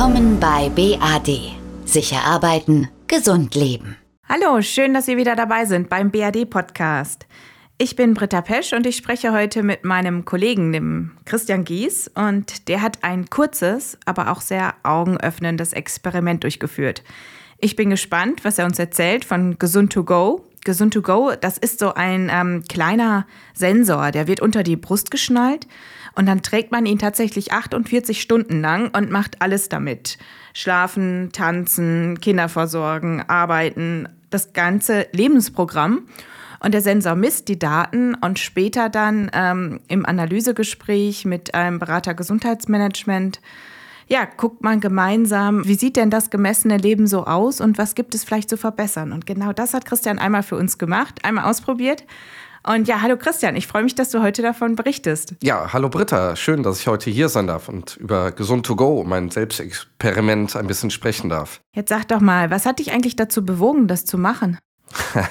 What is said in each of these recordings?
Willkommen bei BAD. Sicher arbeiten, gesund leben. Hallo, schön, dass Sie wieder dabei sind beim BAD-Podcast. Ich bin Britta Pesch und ich spreche heute mit meinem Kollegen, dem Christian Gies. Und der hat ein kurzes, aber auch sehr augenöffnendes Experiment durchgeführt. Ich bin gespannt, was er uns erzählt von Gesund to Go. Gesund to Go, das ist so ein ähm, kleiner Sensor, der wird unter die Brust geschnallt und dann trägt man ihn tatsächlich 48 Stunden lang und macht alles damit. Schlafen, tanzen, Kinder versorgen, arbeiten, das ganze Lebensprogramm. Und der Sensor misst die Daten und später dann ähm, im Analysegespräch mit einem Berater Gesundheitsmanagement, ja, guckt man gemeinsam, wie sieht denn das gemessene Leben so aus und was gibt es vielleicht zu verbessern. Und genau das hat Christian einmal für uns gemacht, einmal ausprobiert. Und ja, hallo Christian, ich freue mich, dass du heute davon berichtest. Ja, hallo Britta, schön, dass ich heute hier sein darf und über Gesund to Go, mein Selbstexperiment, ein bisschen sprechen darf. Jetzt sag doch mal, was hat dich eigentlich dazu bewogen, das zu machen?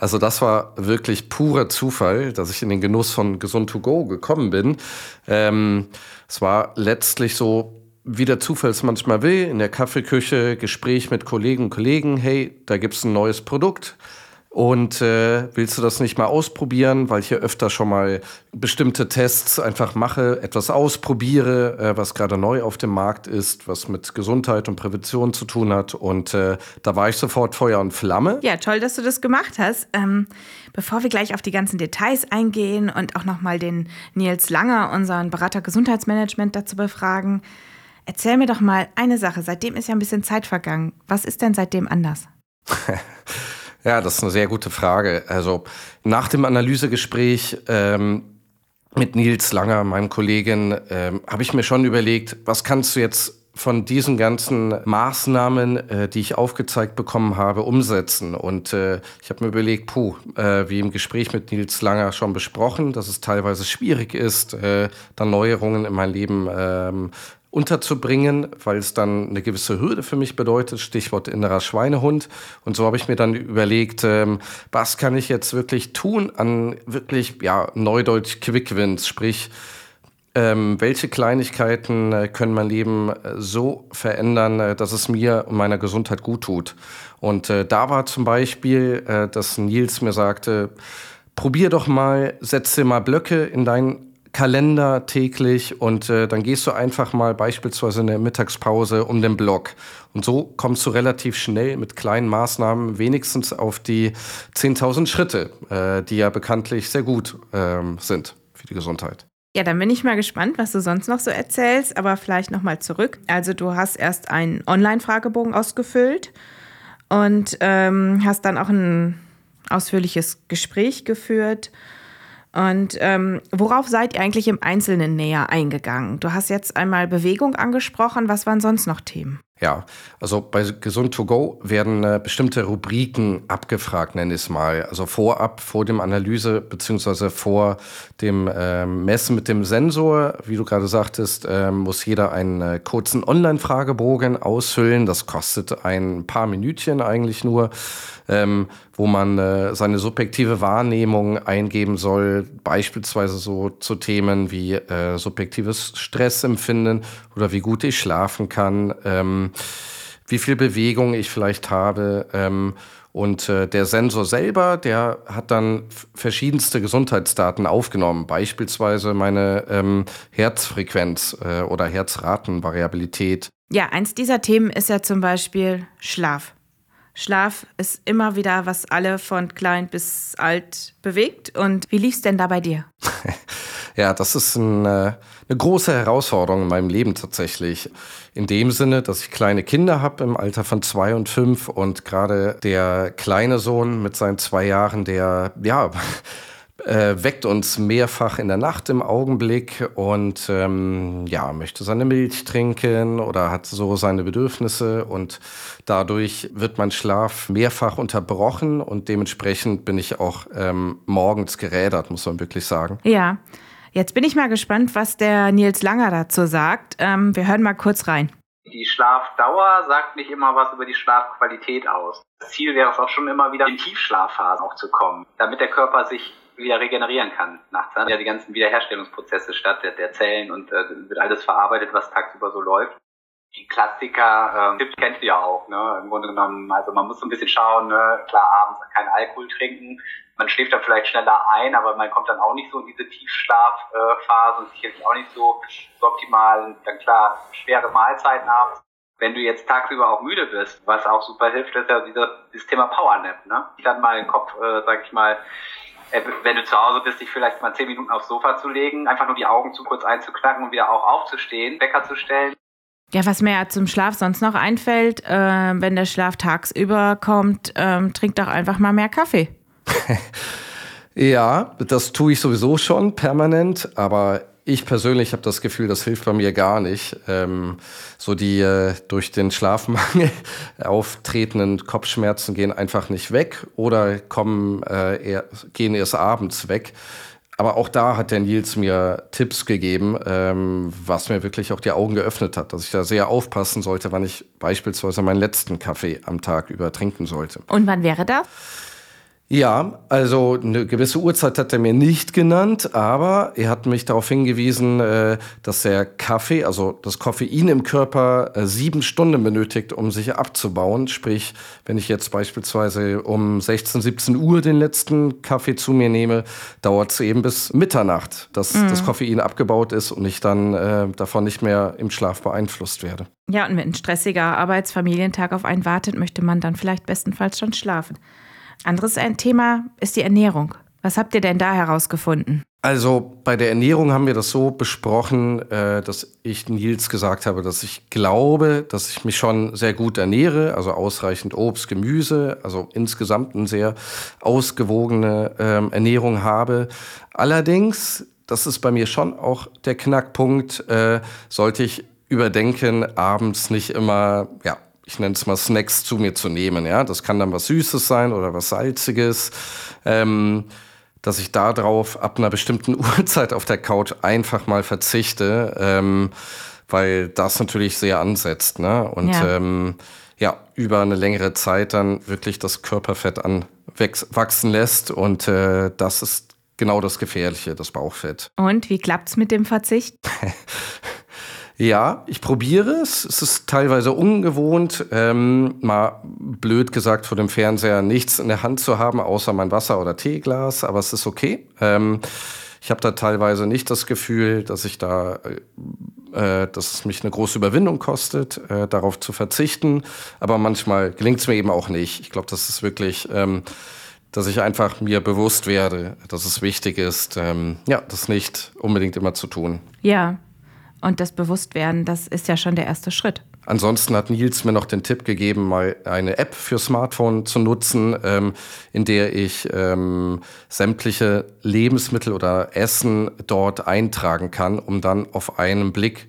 Also das war wirklich purer Zufall, dass ich in den Genuss von Gesund to Go gekommen bin. Ähm, es war letztlich so, wie der Zufall es manchmal will, in der Kaffeeküche, Gespräch mit Kollegen und Kollegen, hey, da gibt es ein neues Produkt. Und äh, willst du das nicht mal ausprobieren, weil ich hier öfter schon mal bestimmte Tests einfach mache, etwas ausprobiere, äh, was gerade neu auf dem Markt ist, was mit Gesundheit und Prävention zu tun hat. Und äh, da war ich sofort Feuer und Flamme. Ja, toll, dass du das gemacht hast. Ähm, bevor wir gleich auf die ganzen Details eingehen und auch nochmal den Nils Langer, unseren Berater Gesundheitsmanagement, dazu befragen, erzähl mir doch mal eine Sache. Seitdem ist ja ein bisschen Zeit vergangen. Was ist denn seitdem anders? Ja, das ist eine sehr gute Frage. Also nach dem Analysegespräch ähm, mit Nils Langer, meinem Kollegen, ähm, habe ich mir schon überlegt, was kannst du jetzt von diesen ganzen Maßnahmen, äh, die ich aufgezeigt bekommen habe, umsetzen. Und äh, ich habe mir überlegt, puh, äh, wie im Gespräch mit Nils Langer schon besprochen, dass es teilweise schwierig ist, äh, dann Neuerungen in mein Leben ähm, unterzubringen, weil es dann eine gewisse Hürde für mich bedeutet, Stichwort innerer Schweinehund. Und so habe ich mir dann überlegt, ähm, was kann ich jetzt wirklich tun an wirklich, ja, Neudeutsch Quick Wins, sprich, ähm, welche Kleinigkeiten äh, können mein Leben äh, so verändern, äh, dass es mir und meiner Gesundheit gut tut. Und äh, da war zum Beispiel, äh, dass Nils mir sagte, probier doch mal, setz dir mal Blöcke in dein Kalender täglich und äh, dann gehst du einfach mal beispielsweise in der Mittagspause um den Block. Und so kommst du relativ schnell mit kleinen Maßnahmen wenigstens auf die 10.000 Schritte, äh, die ja bekanntlich sehr gut ähm, sind für die Gesundheit. Ja, dann bin ich mal gespannt, was du sonst noch so erzählst, aber vielleicht noch mal zurück. Also du hast erst einen Online-Fragebogen ausgefüllt und ähm, hast dann auch ein ausführliches Gespräch geführt und ähm, worauf seid ihr eigentlich im Einzelnen näher eingegangen? Du hast jetzt einmal Bewegung angesprochen. Was waren sonst noch Themen? Ja, also bei Gesund to Go werden äh, bestimmte Rubriken abgefragt, nenne ich es mal. Also vorab, vor dem Analyse beziehungsweise vor dem äh, Messen mit dem Sensor, wie du gerade sagtest, äh, muss jeder einen äh, kurzen Online-Fragebogen ausfüllen. Das kostet ein paar Minütchen eigentlich nur, ähm, wo man äh, seine subjektive Wahrnehmung eingeben soll, beispielsweise so zu Themen wie äh, subjektives Stressempfinden oder wie gut ich schlafen kann. Ähm, wie viel Bewegung ich vielleicht habe. Ähm, und äh, der Sensor selber, der hat dann verschiedenste Gesundheitsdaten aufgenommen, beispielsweise meine ähm, Herzfrequenz äh, oder Herzratenvariabilität. Ja, eins dieser Themen ist ja zum Beispiel Schlaf. Schlaf ist immer wieder, was alle von klein bis alt bewegt. Und wie lief es denn da bei dir? ja, das ist ein, äh, eine große Herausforderung in meinem Leben tatsächlich. In dem Sinne, dass ich kleine Kinder habe im Alter von zwei und fünf und gerade der kleine Sohn mit seinen zwei Jahren, der ja äh, weckt uns mehrfach in der Nacht im Augenblick und ähm, ja, möchte seine Milch trinken oder hat so seine Bedürfnisse und dadurch wird mein Schlaf mehrfach unterbrochen und dementsprechend bin ich auch ähm, morgens gerädert, muss man wirklich sagen. Ja. Jetzt bin ich mal gespannt, was der Nils Langer dazu sagt. Ähm, wir hören mal kurz rein. Die Schlafdauer sagt nicht immer was über die Schlafqualität aus. Das Ziel wäre es auch schon immer wieder in Tiefschlafphasen auch zu kommen, damit der Körper sich wieder regenerieren kann nachts. Ja, die ganzen Wiederherstellungsprozesse statt der, der Zellen und äh, wird alles verarbeitet, was tagsüber so läuft. die Klassiker, Tipps kennst du ja auch, ne? Im Grunde genommen, also man muss so ein bisschen schauen, ne? Klar, abends keinen Alkohol trinken. Man schläft dann vielleicht schneller ein, aber man kommt dann auch nicht so in diese Tiefschlafphase und sicherlich auch nicht so, so optimal. Dann klar, schwere Mahlzeiten abends. Wenn du jetzt tagsüber auch müde bist, was auch super hilft, ist ja dieses, dieses Thema Powernap, ne? Dann mal den Kopf, äh, sag ich mal, äh, wenn du zu Hause bist, dich vielleicht mal zehn Minuten aufs Sofa zu legen, einfach nur die Augen zu kurz einzuknacken und wieder auch aufzustehen, Wecker zu stellen. Ja, was mir ja zum Schlaf sonst noch einfällt, äh, wenn der Schlaf tagsüber kommt, ähm, trink doch einfach mal mehr Kaffee. ja, das tue ich sowieso schon permanent, aber ich persönlich habe das Gefühl, das hilft bei mir gar nicht. Ähm, so die äh, durch den Schlafmangel auftretenden Kopfschmerzen gehen einfach nicht weg oder kommen äh, eher, gehen erst abends weg. Aber auch da hat der Nils mir Tipps gegeben, ähm, was mir wirklich auch die Augen geöffnet hat, dass ich da sehr aufpassen sollte, wann ich beispielsweise meinen letzten Kaffee am Tag über trinken sollte. Und wann wäre das? Ja, also eine gewisse Uhrzeit hat er mir nicht genannt, aber er hat mich darauf hingewiesen, äh, dass der Kaffee, also das Koffein im Körper äh, sieben Stunden benötigt, um sich abzubauen. Sprich, wenn ich jetzt beispielsweise um 16, 17 Uhr den letzten Kaffee zu mir nehme, dauert es eben bis Mitternacht, dass mhm. das Koffein abgebaut ist und ich dann äh, davon nicht mehr im Schlaf beeinflusst werde. Ja, und wenn ein stressiger Arbeitsfamilientag auf einen wartet, möchte man dann vielleicht bestenfalls schon schlafen. Anderes ein Thema ist die Ernährung. Was habt ihr denn da herausgefunden? Also bei der Ernährung haben wir das so besprochen, äh, dass ich Nils gesagt habe, dass ich glaube, dass ich mich schon sehr gut ernähre, also ausreichend Obst, Gemüse, also insgesamt eine sehr ausgewogene ähm, Ernährung habe. Allerdings, das ist bei mir schon auch der Knackpunkt, äh, sollte ich überdenken, abends nicht immer ja, ich nenne es mal Snacks zu mir zu nehmen. Ja, das kann dann was Süßes sein oder was Salziges. Ähm, dass ich darauf ab einer bestimmten Uhrzeit auf der Couch einfach mal verzichte, ähm, weil das natürlich sehr ansetzt. Ne? Und ja. Ähm, ja, über eine längere Zeit dann wirklich das Körperfett anwachsen lässt. Und äh, das ist genau das Gefährliche, das Bauchfett. Und wie klappt's mit dem Verzicht? Ja, ich probiere es. Es ist teilweise ungewohnt, ähm, mal blöd gesagt vor dem Fernseher nichts in der Hand zu haben, außer mein Wasser- oder Teeglas, aber es ist okay. Ähm, ich habe da teilweise nicht das Gefühl, dass ich da, äh, dass es mich eine große Überwindung kostet, äh, darauf zu verzichten. Aber manchmal gelingt es mir eben auch nicht. Ich glaube, das ist wirklich, ähm, dass ich einfach mir bewusst werde, dass es wichtig ist, ähm, ja, das nicht unbedingt immer zu tun. Ja, und das Bewusstwerden, das ist ja schon der erste Schritt. Ansonsten hat Nils mir noch den Tipp gegeben, mal eine App für Smartphone zu nutzen, ähm, in der ich ähm, sämtliche Lebensmittel oder Essen dort eintragen kann, um dann auf einen Blick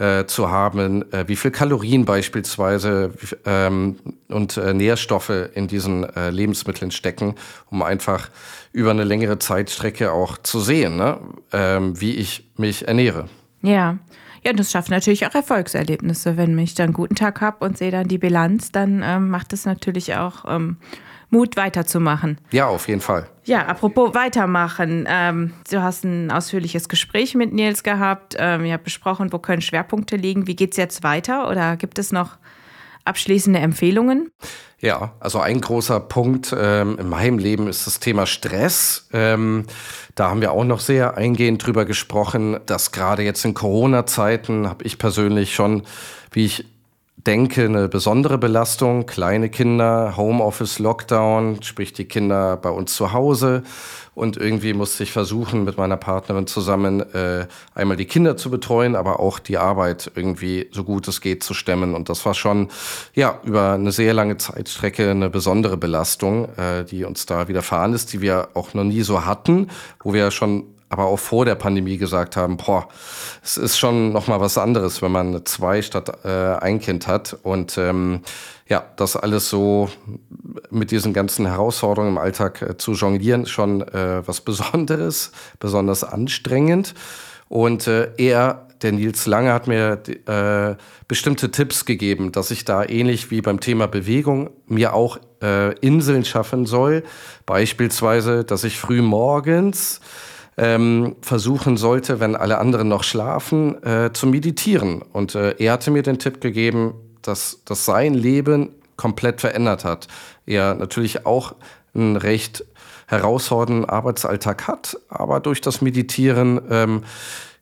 äh, zu haben, äh, wie viel Kalorien beispielsweise ähm, und äh, Nährstoffe in diesen äh, Lebensmitteln stecken, um einfach über eine längere Zeitstrecke auch zu sehen, ne? ähm, wie ich mich ernähre. Ja. Ja, das schafft natürlich auch Erfolgserlebnisse. Wenn ich dann einen guten Tag habe und sehe dann die Bilanz, dann ähm, macht es natürlich auch ähm, Mut, weiterzumachen. Ja, auf jeden Fall. Ja, apropos weitermachen. Ähm, du hast ein ausführliches Gespräch mit Nils gehabt. Ähm, ihr habt besprochen, wo können Schwerpunkte liegen. Wie geht es jetzt weiter? Oder gibt es noch abschließende Empfehlungen? Ja, also ein großer Punkt ähm, in meinem Leben ist das Thema Stress. Ähm, da haben wir auch noch sehr eingehend drüber gesprochen, dass gerade jetzt in Corona-Zeiten habe ich persönlich schon, wie ich denke, eine besondere Belastung. Kleine Kinder, Homeoffice, Lockdown, sprich die Kinder bei uns zu Hause. Und irgendwie musste ich versuchen, mit meiner Partnerin zusammen äh, einmal die Kinder zu betreuen, aber auch die Arbeit irgendwie so gut es geht zu stemmen. Und das war schon ja über eine sehr lange Zeitstrecke eine besondere Belastung, äh, die uns da widerfahren ist, die wir auch noch nie so hatten, wo wir schon aber auch vor der Pandemie gesagt haben, boah, es ist schon noch mal was anderes, wenn man zwei statt äh, ein Kind hat und ähm, ja, das alles so mit diesen ganzen Herausforderungen im Alltag äh, zu jonglieren, schon äh, was Besonderes, besonders anstrengend. Und äh, er, der Nils Lange, hat mir äh, bestimmte Tipps gegeben, dass ich da ähnlich wie beim Thema Bewegung mir auch äh, Inseln schaffen soll. Beispielsweise, dass ich früh morgens ähm, versuchen sollte, wenn alle anderen noch schlafen, äh, zu meditieren. Und äh, er hatte mir den Tipp gegeben, dass, dass sein Leben komplett verändert hat. Er natürlich auch einen recht herausfordernden Arbeitsalltag hat, aber durch das Meditieren ähm,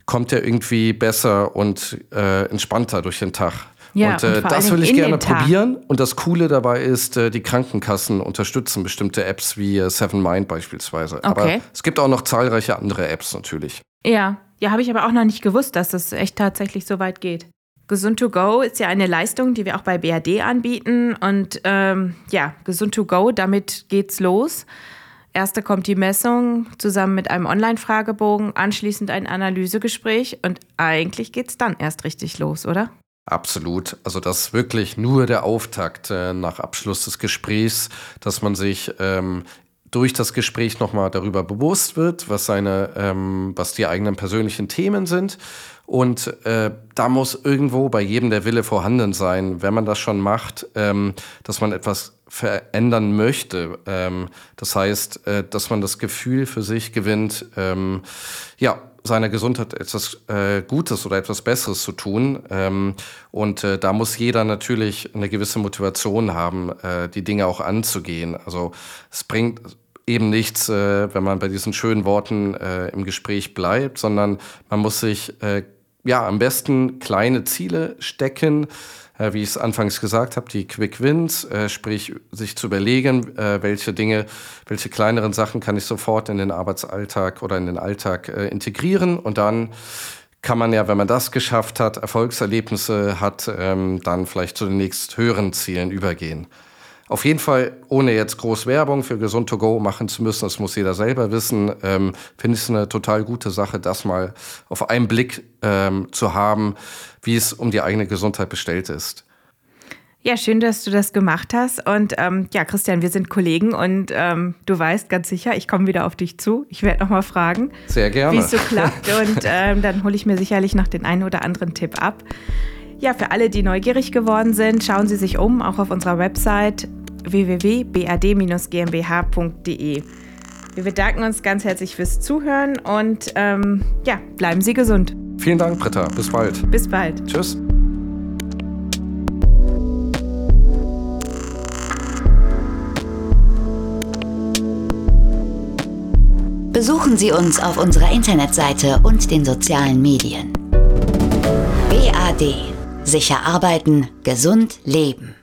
kommt er irgendwie besser und äh, entspannter durch den Tag. Ja, und, äh, und das will ich gerne probieren. Und das Coole dabei ist, äh, die Krankenkassen unterstützen bestimmte Apps wie äh, Seven Mind beispielsweise. Okay. Aber es gibt auch noch zahlreiche andere Apps natürlich. Ja, ja, habe ich aber auch noch nicht gewusst, dass das echt tatsächlich so weit geht. Gesund to go ist ja eine Leistung, die wir auch bei BRD anbieten. Und ähm, ja, Gesund to go, damit geht's los. Erste kommt die Messung zusammen mit einem Online-Fragebogen, anschließend ein Analysegespräch und eigentlich geht's dann erst richtig los, oder? Absolut. Also das ist wirklich nur der Auftakt äh, nach Abschluss des Gesprächs, dass man sich ähm, durch das Gespräch nochmal darüber bewusst wird, was seine, ähm, was die eigenen persönlichen Themen sind. Und äh, da muss irgendwo bei jedem der Wille vorhanden sein, wenn man das schon macht, ähm, dass man etwas verändern möchte. Ähm, das heißt, äh, dass man das Gefühl für sich gewinnt, ähm, ja, seiner Gesundheit etwas äh, Gutes oder etwas Besseres zu tun. Ähm, und äh, da muss jeder natürlich eine gewisse Motivation haben, äh, die Dinge auch anzugehen. Also es bringt eben nichts, äh, wenn man bei diesen schönen Worten äh, im Gespräch bleibt, sondern man muss sich äh, ja am besten kleine Ziele stecken, äh, wie ich es anfangs gesagt habe, die Quick Wins, äh, sprich sich zu überlegen, äh, welche Dinge, welche kleineren Sachen kann ich sofort in den Arbeitsalltag oder in den Alltag äh, integrieren und dann kann man ja, wenn man das geschafft hat, Erfolgserlebnisse hat, ähm, dann vielleicht zu den nächst höheren Zielen übergehen. Auf jeden Fall, ohne jetzt groß Werbung für Gesund to go machen zu müssen, das muss jeder selber wissen, ähm, finde ich es eine total gute Sache, das mal auf einen Blick ähm, zu haben, wie es um die eigene Gesundheit bestellt ist. Ja, schön, dass du das gemacht hast. Und ähm, ja, Christian, wir sind Kollegen und ähm, du weißt ganz sicher, ich komme wieder auf dich zu. Ich werde nochmal fragen, wie es so klappt. Und ähm, dann hole ich mir sicherlich noch den einen oder anderen Tipp ab. Ja, für alle, die neugierig geworden sind, schauen Sie sich um, auch auf unserer Website www.bad-gmbh.de. Wir bedanken uns ganz herzlich fürs Zuhören und ähm, ja, bleiben Sie gesund. Vielen Dank, Britta. Bis bald. Bis bald. Tschüss. Besuchen Sie uns auf unserer Internetseite und den sozialen Medien. BAD. Sicher arbeiten, gesund leben.